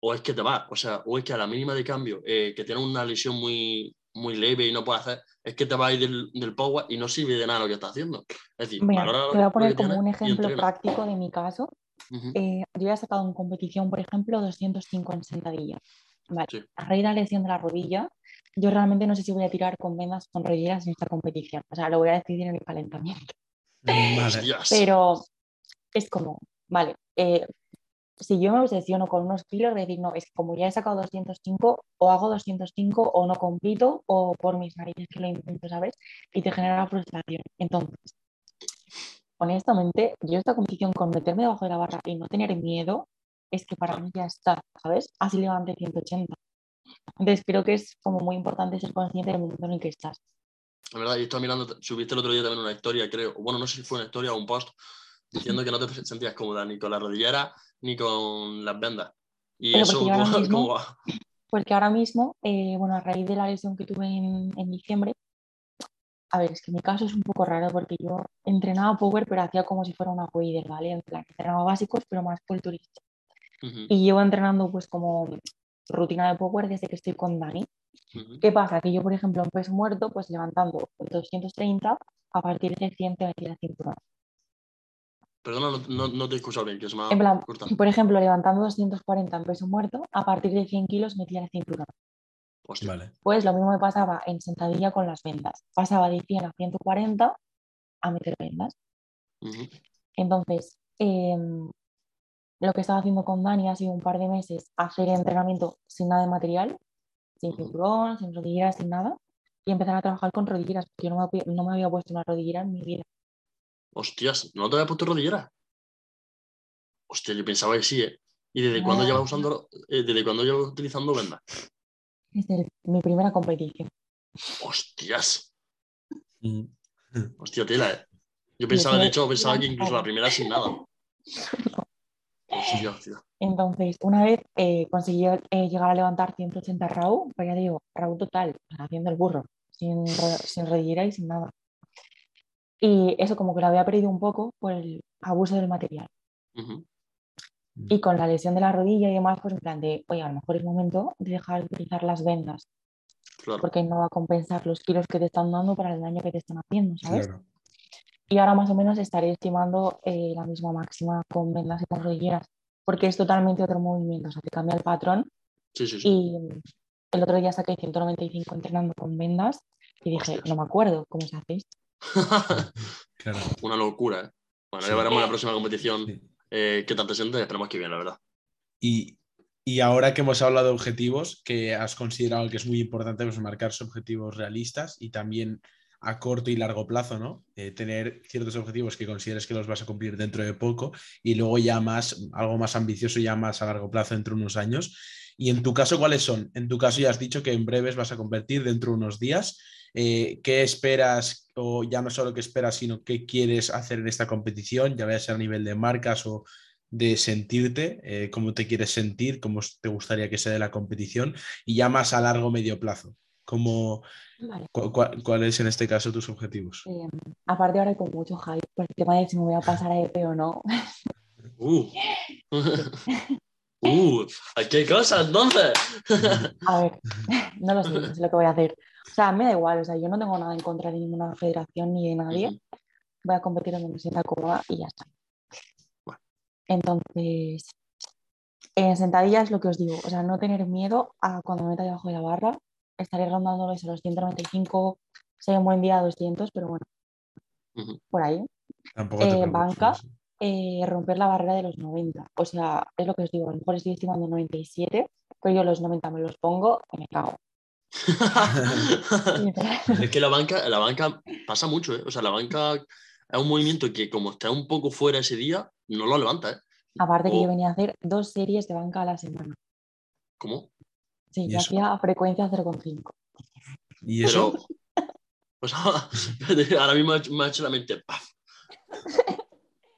Speaker 3: o es que te va, o sea, o es que a la mínima de cambio, eh, que tienes una lesión muy, muy leve y no puedes hacer, es que te vas a ir del, del power y no sirve de nada lo que estás haciendo. Es decir,
Speaker 2: mira, te voy a poner como un ejemplo práctico de mi caso. Eh, yo he sacado en competición, por ejemplo, 205 en sentadilla. Vale.
Speaker 3: Sí.
Speaker 2: A raíz de la lesión de la rodilla, yo realmente no sé si voy a tirar con vendas con rodilleras en esta competición. O sea, lo voy a decidir en el calentamiento. Pero es como, vale, eh, si yo me obsesiono con unos kilos, de decir, no, es que como ya he sacado 205, o hago 205 o no compito, o por mis narices que lo intento, ¿sabes? Y te genera frustración. Entonces, honestamente, yo esta competición con meterme debajo de la barra y no tener miedo, es que para mí ya está, ¿sabes? Así levante 180. Entonces, creo que es como muy importante ser consciente del momento en el que estás.
Speaker 3: La verdad, y estaba mirando, subiste el otro día también una historia, creo, bueno, no sé si fue una historia o un post, diciendo que no te sentías cómoda ni con la rodillera ni con las vendas. Y
Speaker 2: Pero
Speaker 3: eso, ¿cómo- [laughs]
Speaker 2: mismo-
Speaker 3: cómo va?
Speaker 2: Porque ahora mismo, eh, bueno, a raíz de la lesión que tuve en, en diciembre, a ver, es que mi caso es un poco raro porque yo entrenaba power, pero hacía como si fuera una wader, ¿vale? En plan, entrenaba básicos, pero más culturista.
Speaker 3: Ujú,
Speaker 2: Y llevo entrenando pues como rutina de power desde que estoy con Dani.
Speaker 3: ujú.
Speaker 2: ¿Qué pasa? Que yo, por ejemplo, en peso muerto, pues levantando 230, a partir de 100 te metí la cintura.
Speaker 3: Perdona, no, no, no te he escuchado bien, que me ha
Speaker 2: En plan, por ejemplo, levantando 240 en peso muerto, a partir de 100 kilos metía la cintura.
Speaker 3: Hostia.
Speaker 1: Vale.
Speaker 2: Pues lo mismo me pasaba en sentadilla con las vendas. Pasaba de 100 a 140 a meter vendas. Entonces, em, lo que estaba haciendo con Dani ha sido un par de meses hacer entrenamiento sin nada de material, sin cinturón, sin rodilleras, sin nada, y empezar a trabajar con rodilleras, porque yo no me, había- no me había puesto una rodillera en mi vida.
Speaker 3: Hostias, ¿no te habías puesto rodillera? Hostia, yo pensaba que sí, ¿eh? ¿Y desde cuándo llevas usando, eh, desde cuándo llevas utilizando vendas?
Speaker 2: Desde el- mi primera competición.
Speaker 3: Hostias,
Speaker 1: Mm. [laughs]
Speaker 3: hostia, tela, ¿eh? Yo pensaba, de hecho, pensaba que incluso la primera sin nada. [laughs] Hostia, hostia.
Speaker 2: Entonces, una vez eh, conseguí eh, llegar a levantar 180 RAW, pues ya digo, RAW total, haciendo el burro, sin, sin rodillera y sin nada. Y eso como que lo había perdido un poco por el abuso del material.
Speaker 3: Ujú.
Speaker 2: Y con la lesión de la rodilla y demás, pues en plan de, oye, a lo mejor es momento de dejar de utilizar las vendas,
Speaker 3: Claro.
Speaker 2: porque no va a compensar los kilos que te están dando para el daño que te están haciendo, ¿sabes?
Speaker 1: Claro.
Speaker 2: Y ahora más o menos estaré estimando eh, la misma máxima con vendas y con rodilleras, porque es totalmente otro movimiento, o sea, te cambia el patrón.
Speaker 3: Sí, sí, sí.
Speaker 2: Y el otro día saqué 195 entrenando con vendas y dije,
Speaker 3: Hostias.
Speaker 2: no me acuerdo cómo se hace esto. [laughs]
Speaker 1: Claro.
Speaker 3: Una locura, ¿eh? Bueno,
Speaker 1: Sí.
Speaker 3: ya veremos en la próxima competición
Speaker 1: Sí.
Speaker 3: eh, qué tal te sientes. Esperemos que bien, la verdad.
Speaker 1: Y, y ahora que hemos hablado de objetivos, que has considerado que es muy importante pues, marcarse objetivos realistas y también a corto y largo plazo, ¿no? Eh, tener ciertos objetivos que consideres que los vas a cumplir dentro de poco y luego ya más, algo más ambicioso, ya más a largo plazo, dentro de unos años. Y en tu caso, ¿cuáles son? En tu caso ya has dicho que en breves vas a convertir dentro de unos días. Eh, ¿Qué esperas, o ya no solo qué esperas, sino qué quieres hacer en esta competición, ya vaya a ser a nivel de marcas o de sentirte, eh, cómo te quieres sentir, cómo te gustaría que sea de la competición y ya más a largo medio plazo? ¿Cómo,
Speaker 2: Vale.
Speaker 1: cu- cu- ¿Cuáles en este caso tus objetivos?
Speaker 2: Eh, aparte ahora hay con mucho hype por el tema de si me voy a pasar a EP o no.
Speaker 3: Uh. [laughs] uh, ¿qué cosa entonces?
Speaker 2: A ver, no lo sé, no sé lo que voy a hacer. O sea, me da igual, o sea, yo no tengo nada en contra de ninguna federación ni de nadie. Voy a competir donde me sienta cómoda y ya está.
Speaker 3: Bueno.
Speaker 2: Entonces, en sentadilla es lo que os digo, o sea, no tener miedo a cuando me meta debajo de la barra. Estaré rondando eso, los 195, si hay un buen día 200, pero bueno, por ahí. Eh, banca. eh, romper la barrera de los 90. O sea, es lo que os digo, a lo mejor estoy estimando 97, pero yo los 90 me los pongo y me cago. [laughs]
Speaker 3: Es que la banca, la banca pasa mucho, ¿eh? O sea, la banca es un movimiento que como está un poco fuera ese día, no lo levanta, ¿eh?
Speaker 2: Aparte que
Speaker 3: Oh.
Speaker 2: yo venía a hacer dos series de banca a la semana.
Speaker 3: ¿Cómo?
Speaker 2: Sí,
Speaker 1: ¿Y
Speaker 2: yo hacía frecuencia 0,5.
Speaker 1: ¿Y eso?
Speaker 3: Pero. Pues [laughs] ahora mismo me ha hecho- la mente. ¡paf!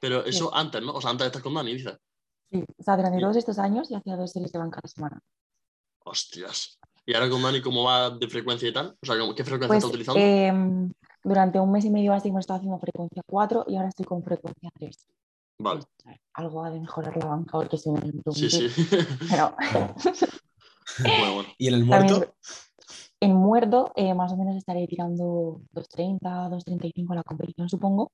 Speaker 3: Pero eso antes, ¿no? O sea, antes de estar con Dani, dices.
Speaker 2: Sí, o sea, durante
Speaker 3: Y-
Speaker 2: todos estos años yo hacía dos series de banca a la semana.
Speaker 3: Hostias. ¿Y ahora con Dani cómo va de frecuencia y tal? O sea, ¿cómo- ¿qué frecuencia
Speaker 2: Pues
Speaker 3: está utilizando?
Speaker 2: em, durante un mes y medio así me estaba haciendo frecuencia 4 y ahora estoy con frecuencia 3.
Speaker 3: Vale.
Speaker 2: Algo ha de mejorar la banca porque si me
Speaker 3: Sí, sí. [laughs]
Speaker 2: Pero
Speaker 3: bueno, bueno.
Speaker 1: ¿Y en el
Speaker 2: También
Speaker 1: muerto?
Speaker 2: en muerto eh, más o menos estaré tirando 2.30, 2.35 a la competición, supongo.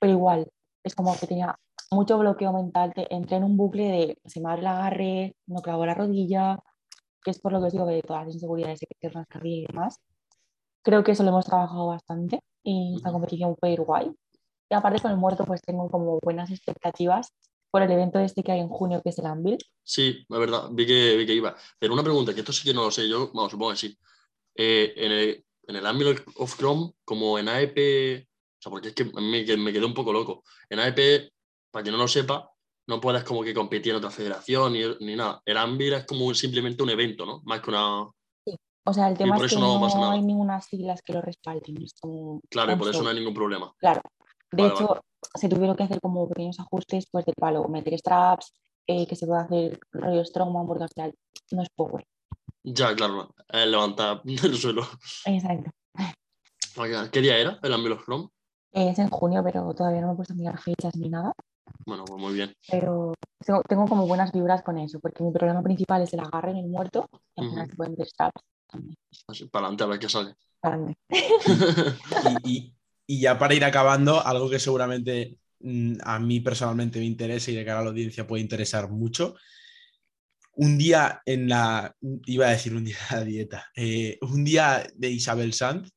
Speaker 2: Pero igual, es como que tenía mucho bloqueo mental. te- entré en un bucle de se me abre el agarre, no clavo la rodilla, que es por lo que os digo que de todas las inseguridades de que rascarría y demás. Creo que eso lo hemos trabajado bastante y esta competición fue ir guay. Y aparte con el muerto pues tengo como buenas expectativas por el evento este que hay en junio que es el Anvil.
Speaker 3: Sí, es verdad, vi que, vi que iba. Pero una pregunta, que esto sí que no lo sé yo, vamos, supongo que sí. Eh, en el, en el Ambient of Chrome, como en AEP, o sea, porque es que me, me quedé un poco loco. En AEP, para quien no lo sepa, no puedes como que competir en otra federación ni, ni nada. El Ambient es como simplemente un evento, ¿no? Más que una...
Speaker 2: O sea, el tema es que
Speaker 3: no
Speaker 2: hay ninguna siglas que lo respalden. Es como
Speaker 3: Claro, y por eso no hay ningún problema.
Speaker 2: Claro. De
Speaker 3: Vale,
Speaker 2: hecho, se tuvieron que hacer como pequeños ajustes pues del palo, meter straps, eh, que se puede hacer rollo strongman porque al final no es power.
Speaker 3: Ya, claro, es levantar [laughs] del suelo.
Speaker 2: Exacto.
Speaker 3: Oiga, ¿Qué día era el Ambient of Chrome?
Speaker 2: Es en junio, pero todavía no me he puesto a mirar fechas ni nada.
Speaker 3: Bueno, pues muy bien.
Speaker 2: Pero tengo, tengo como buenas vibras con eso, porque mi problema principal es el agarre en el muerto. Y al final
Speaker 3: Ujú.
Speaker 2: se pueden.
Speaker 3: Así, para adelante a ver qué sale. [laughs]
Speaker 1: Y, y- y ya para ir acabando, algo que seguramente mm, a mí personalmente me interesa y de cara a la audiencia puede interesar mucho. Un día en la, iba a decir un día de la dieta, eh, un día de Isabel Sanz,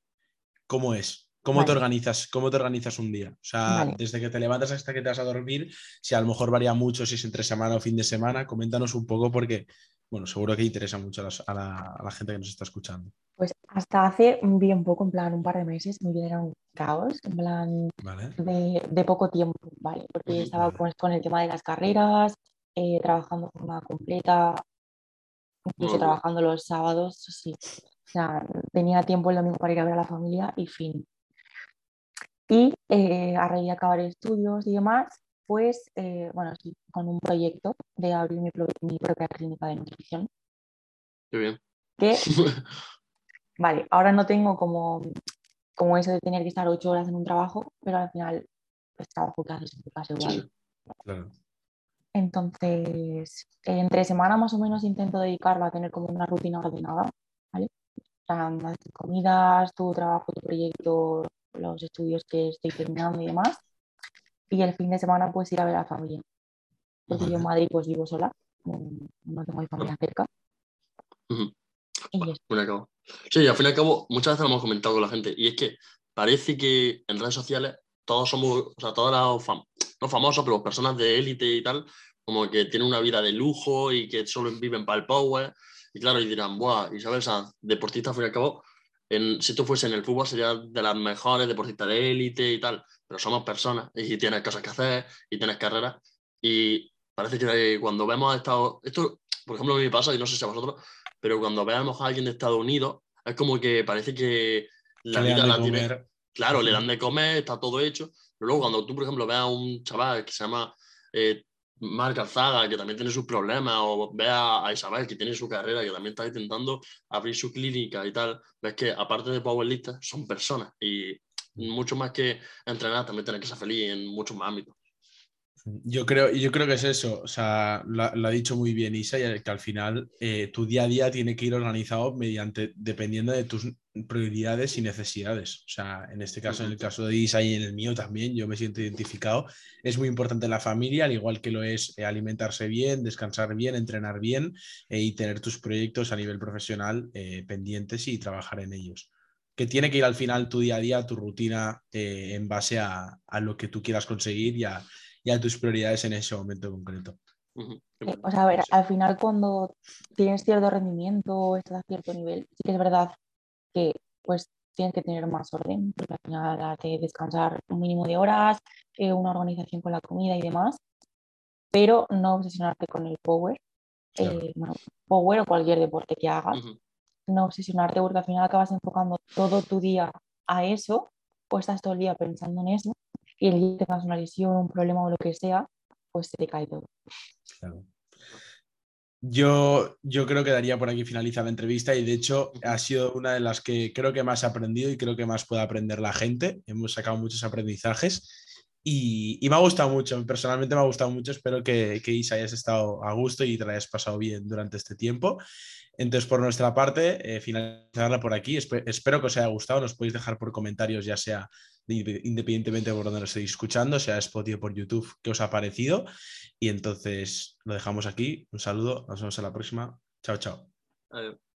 Speaker 1: ¿cómo es? ¿Cómo te organizas? ¿Cómo te organizas un día? O sea,
Speaker 2: Vale.
Speaker 1: desde que te levantas hasta que te vas a dormir, si a lo mejor varía mucho, si es entre semana o fin de semana, coméntanos un poco porque, bueno, seguro que interesa mucho a, las- a la, a la gente que nos está escuchando.
Speaker 2: Pues hasta hace bien poco, en plan un par de meses, mi vida era un caos, en plan
Speaker 1: ¿Vale?
Speaker 2: de, de poco tiempo, ¿vale? Porque estaba
Speaker 1: Vale.
Speaker 2: con, el tema de las carreras, eh, trabajando de forma completa, incluso trabajando los sábados, sí. O sea, tenía tiempo el domingo para ir a ver a la familia y fin. Y eh, a raíz de acabar estudios y demás, pues, eh, bueno, sí, con un proyecto de abrir mi, pro- mi propia clínica de nutrición,
Speaker 3: Qué bien.
Speaker 2: que [laughs] Vale, ahora no tengo como, como eso de tener que estar ocho horas en un trabajo, pero al final es trabajo que haces en tu casa igual.
Speaker 3: sí.
Speaker 1: Claro.
Speaker 2: Entonces, entre semana más o menos intento dedicarla a tener como una rutina ordenada, ¿vale? O sea, comidas, tu trabajo, tu proyecto, los estudios que estoy terminando y demás. Y el fin de semana pues ir a ver a la familia. Porque yo en Madrid pues vivo sola, no, tengo mi familia cerca. Y eso.
Speaker 3: Sí, al fin y al cabo, muchas veces lo hemos comentado con la gente, y es que parece que en redes sociales todos somos, o sea, todos los, fam- no famosos, pero personas de élite y tal, como que tienen una vida de lujo y que solo viven para el power. Y claro, y dirán, Buah, Isabel Sanz, deportista al fin y al cabo, en, si tú fuese en el fútbol sería de las mejores deportistas de élite y tal, pero somos personas y tienes cosas que hacer y tienes carreras. Y parece que cuando vemos a Estados esto, por ejemplo, a mí me pasa, y no sé si a vosotros, pero cuando veamos a alguien de Estados Unidos, es como que parece que la vida la tiene.
Speaker 1: comer.
Speaker 3: Claro, le dan de comer, está todo hecho. Pero luego, cuando tú, por ejemplo, veas a un chaval que se llama eh, Marc Alzaga, que también tiene sus problemas, o veas a Isabel, que tiene su carrera, que también está intentando abrir su clínica y tal, ves que aparte de powerlistas, son personas. Y mucho más que entrenar, también tienen que ser feliz en muchos más ámbitos.
Speaker 1: Yo creo, yo creo que es eso, o sea, lo, ha dicho muy bien Isa, y que al final eh, tu día a día tiene que ir organizado mediante, dependiendo de tus prioridades y necesidades. O sea, en este caso, en el caso de Isa y en el mío también, yo me siento identificado. Es muy importante la familia, al igual que lo es eh, alimentarse bien, descansar bien, entrenar bien eh, y tener tus proyectos a nivel profesional eh, pendientes y trabajar en ellos. Que tiene que ir al final tu día a día, tu rutina, eh, en base a, a lo que tú quieras conseguir y a y a tus prioridades en ese momento concreto.
Speaker 2: Sí, O sea, a ver, al final cuando tienes cierto rendimiento, estás a cierto nivel, sí que es verdad que pues tienes que tener más orden, porque al final has de descansar un mínimo de horas, eh, una organización con la comida y demás. pero no obsesionarte con el power,
Speaker 1: Claro.
Speaker 2: eh, bueno, power o cualquier deporte que hagas,
Speaker 3: Ujú.
Speaker 2: no obsesionarte porque al final acabas enfocando todo tu día a eso o estás todo el día pensando en eso y el día que tengas una lesión, un problema o lo que sea, pues se te cae todo.
Speaker 1: Claro. Yo, yo creo que daría por aquí finaliza la entrevista y de hecho ha sido una de las que creo que más he aprendido y creo que más puede aprender la gente. Hemos sacado muchos aprendizajes y, y me ha gustado mucho, personalmente me ha gustado mucho. Espero que, que Isa hayas estado a gusto y te la hayas pasado bien durante este tiempo. Entonces, por nuestra parte, eh, finalizarla por aquí. Espe- espero que os haya gustado. Nos podéis dejar por comentarios, ya sea independientemente de por donde nos estéis escuchando, sea Spotify por YouTube, qué os ha parecido. Y entonces lo dejamos aquí. Un saludo, nos vemos en la próxima. Chao, chao.
Speaker 3: Adiós.